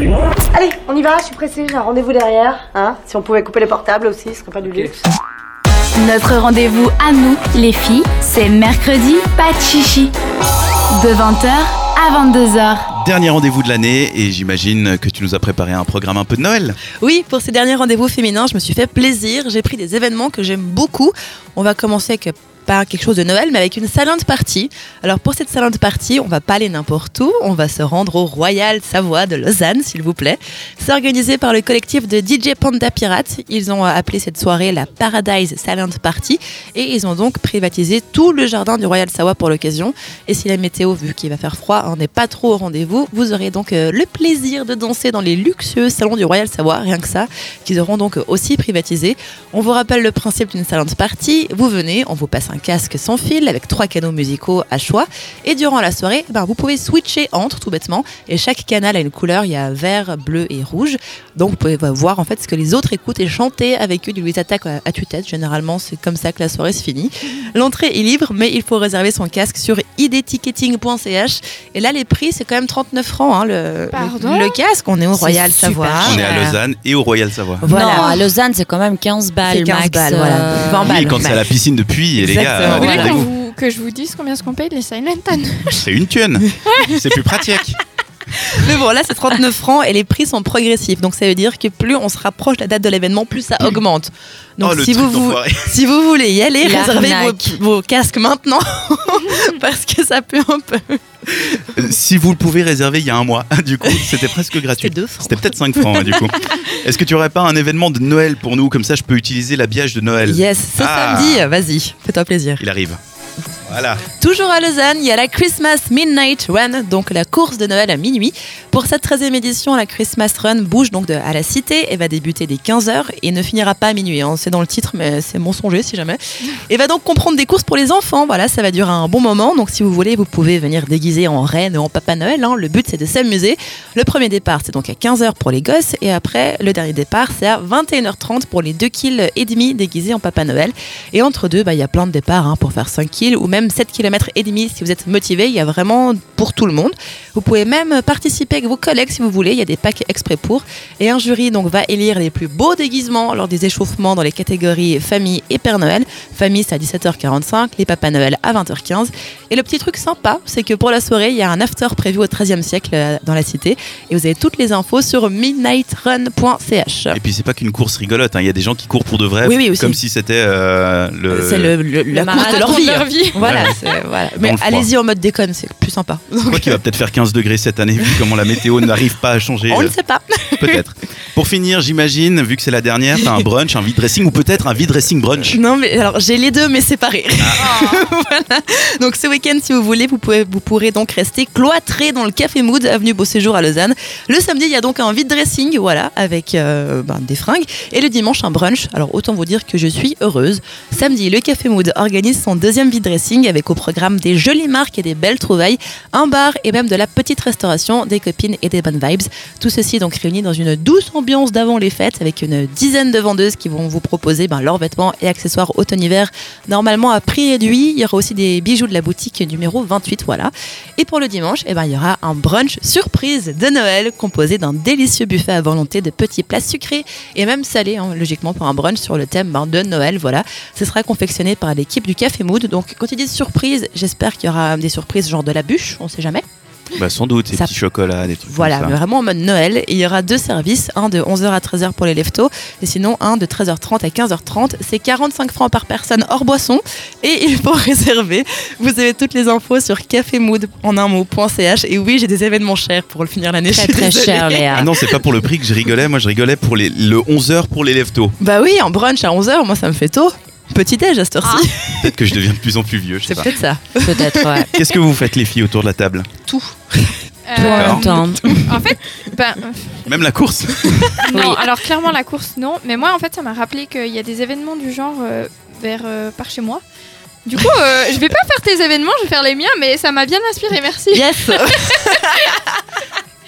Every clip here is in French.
Allez, on y va, je suis pressée, j'ai un rendez-vous derrière. Hein si on pouvait couper les portables aussi, ce serait pas du luxe. Notre rendez-vous à nous, les filles, c'est mercredi, pas de chichi. De 20h à 22h. Dernier rendez-vous de l'année et j'imagine que tu nous as préparé un programme un peu de Noël. Oui, pour ces derniers rendez-vous féminins, je me suis fait plaisir. J'ai pris des événements que j'aime beaucoup. On va commencer avec quelque chose de Noël, mais avec une salade party. Alors pour cette salade party, on va pas aller n'importe où, on va se rendre au Royal Savoie de Lausanne, s'il vous plaît. C'est organisé par le collectif de DJ Panda Pirates. Ils ont appelé cette soirée la Paradise Silent Party et ils ont donc privatisé tout le jardin du Royal Savoie pour l'occasion. Et si la météo, vu qu'il va faire froid, n'est pas trop au rendez-vous, vous aurez donc euh, le plaisir de danser dans les luxueux salons du Royal Savoie, rien que ça, qu'ils auront donc aussi privatisé. On vous rappelle le principe d'une silent party. Vous venez, on vous passe un casque sans fil avec trois canaux musicaux à choix. Et durant la soirée, ben, vous pouvez switcher entre tout bêtement. Et chaque canal a une couleur. Il y a vert, bleu et rouge. Donc vous pouvez voir en fait ce que les autres écoutent et chanter avec eux du Louis Attaque à tue-tête. Généralement, c'est comme ça que la soirée se finit. L'entrée est libre, mais il faut réserver son casque sur idticketing.ch. Et là, les prix, c'est quand même 39 francs hein, le, le, casque. On est au Royal Savoie. On est à Lausanne et au Royal Savoie. Voilà. Non, à Lausanne, c'est quand même 15 balles. 15 balles, voilà. 20 balles. Oui, quand c'est à la piscine depuis, les gars. Vous voulez que je vous dise combien ce qu'on paye les Silent C'est une thune. c'est plus pratique. Mais bon, là, c'est 39 francs et les prix sont progressifs. Donc, ça veut dire que plus on se rapproche de la date de l'événement, plus ça augmente. Donc, oh, si, vous, si vous voulez y aller, réservez vos, vos, casques maintenant parce que ça peut un peu. Si vous le pouvez réserver il y a un mois, du coup, c'était presque gratuit. C'était peut-être 5 francs, hein, du coup. Est-ce que tu aurais pas un événement de Noël pour nous? Comme ça, je peux utiliser l'habillage de Noël. Yes, ce ah. samedi, vas-y, fais-toi plaisir. Il arrive. Voilà. Toujours à Lausanne, il y a la Christmas Midnight Run, donc la course de Noël à minuit. Pour cette 13e édition, la Christmas Run bouge donc de, à la cité et va débuter dès 15h et ne finira pas à minuit. Hein. C'est dans le titre, mais c'est mensonger si jamais. Et va donc comprendre des courses pour les enfants. Voilà, ça va durer un bon moment. Donc si vous voulez, vous pouvez venir déguiser en reine ou en Papa Noël. Hein. Le but, c'est de s'amuser. Le premier départ, c'est donc à 15h pour les gosses. Et après, le dernier départ, c'est à 21h30 pour les 2 kills et demi déguisés en Papa Noël. Et entre deux, bah, il y a plein de départs hein, pour faire 5 kills ou même 7 km et demi si vous êtes motivé. Il y a vraiment pour tout le monde. Vous pouvez même participer avec vos collègues si vous voulez. Il y a des packs exprès pour. Et un jury donc va élire les plus beaux déguisements lors des échauffements dans les catégories famille et Père Noël. Famille, c'est à 17h45, les Papa Noël à 20h15. Et le petit truc sympa, c'est que pour la soirée, il y a un after prévu au 13e siècle euh, dans la cité. Et vous avez toutes les infos sur midnightrun.ch. Et puis c'est pas qu'une course rigolote, hein. il y a des gens qui courent pour de vrai, comme si c'était euh, le... C'est la course de leur vie. Leur vie. Voilà, Mais allez-y en mode déconne, c'est plus sympa. Je crois qu'il va peut-être faire 15 degrés cette année, vu comment la météo n'arrive pas à changer. On ne sait pas. Peut-être. Pour finir, j'imagine, vu que c'est la dernière, t'as un brunch, un vide dressing ou peut-être un vide dressing brunch. Non, mais alors j'ai les deux, mais séparés. Ah. voilà. Donc ce week-end, si vous voulez, vous, pouvez, vous pourrez donc rester cloîtré dans le Café Mood, avenue Beau Séjour à Lausanne. Le samedi, il y a donc un vide dressing, voilà, avec euh, ben, des fringues. Et le dimanche, un brunch. Alors autant vous dire que je suis heureuse. Samedi, le Café Mood organise son deuxième vide dressing avec au programme des jolies marques et des belles trouvailles, un bar et même de la petite restauration, des copines et des bonnes vibes. Tout ceci donc réuni dans une douce ambiance d'avant les fêtes avec une dizaine de vendeuses qui vont vous proposer ben, leurs vêtements et accessoires automne-hiver normalement à prix réduit. Il y aura aussi des bijoux de la boutique numéro 28, voilà. Et pour le dimanche, eh ben, il y aura un brunch surprise de Noël composé d'un délicieux buffet à volonté de petits plats sucrés et même salés, hein, logiquement pour un brunch sur le thème ben, de Noël, voilà. Ce sera confectionné par l'équipe du Café Mood. Donc quand ils disent surprise, j'espère qu'il y aura des surprises genre de la bûche, on sait jamais. Bah sans doute, des petits chocolats, des trucs Voilà, comme ça. mais vraiment en mode Noël. il y aura deux services, un de 11h à 13h pour les leftos, et sinon un de 13h30 à 15h30. C'est 45 francs par personne hors boisson, et il faut réserver. Vous avez toutes les infos sur cafémood en un mot.ch. Et oui, j'ai des événements chers pour le finir l'année. Très très cher, Léa. Ah non, c'est pas pour le prix que je rigolais. Moi, je rigolais pour les, le 11h pour les leftos. Bah oui, en brunch à 11h, moi ça me fait tôt. Petit déj à cette heure-ci. Ah. Peut-être que je deviens de plus en plus vieux. C'est peut-être ça. Peut-être, ouais. Qu'est-ce que vous faites, les filles, autour de la table? Tout. Euh, en fait, ben, même la course. non, alors clairement la course non, mais moi en fait ça m'a rappelé qu'il y a des événements du genre euh, vers euh, par chez moi. Du coup, je vais pas faire tes événements, je vais faire les miens, mais ça m'a bien inspiré, merci. Yes.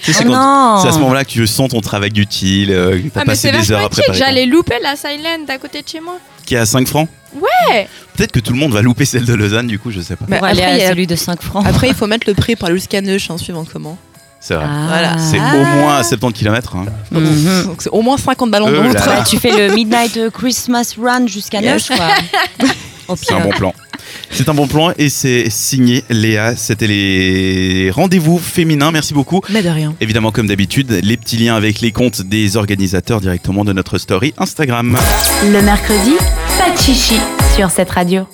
c'est à ce moment-là que tu sens ton travail utile, euh, ah, passé des heures à préparer. J'allais louper la Silent à côté de chez moi. Qui est à 5 francs Ouais Peut-être que tout le monde va louper celle de Lausanne, du coup, je sais pas. Bah, après, il y a celui de 5 francs. Après, il faut mettre le prix par le scanner, en suivant comment. C'est vrai. Ah. Voilà. C'est Ah. au moins à 70 km. Hein. Mhm. Donc c'est au moins 50 ballons Euh d'eau. là. Bah, tu fais le Midnight Christmas Run jusqu'à Yes. 9, quoi. C'est un bon plan. C'est un bon plan et c'est signé Léa. C'était les rendez-vous féminins. Merci beaucoup. Mais de rien. Évidemment, comme d'habitude, les petits liens avec les comptes des organisateurs directement de notre story Instagram. Le mercredi, pas de chichi sur cette radio.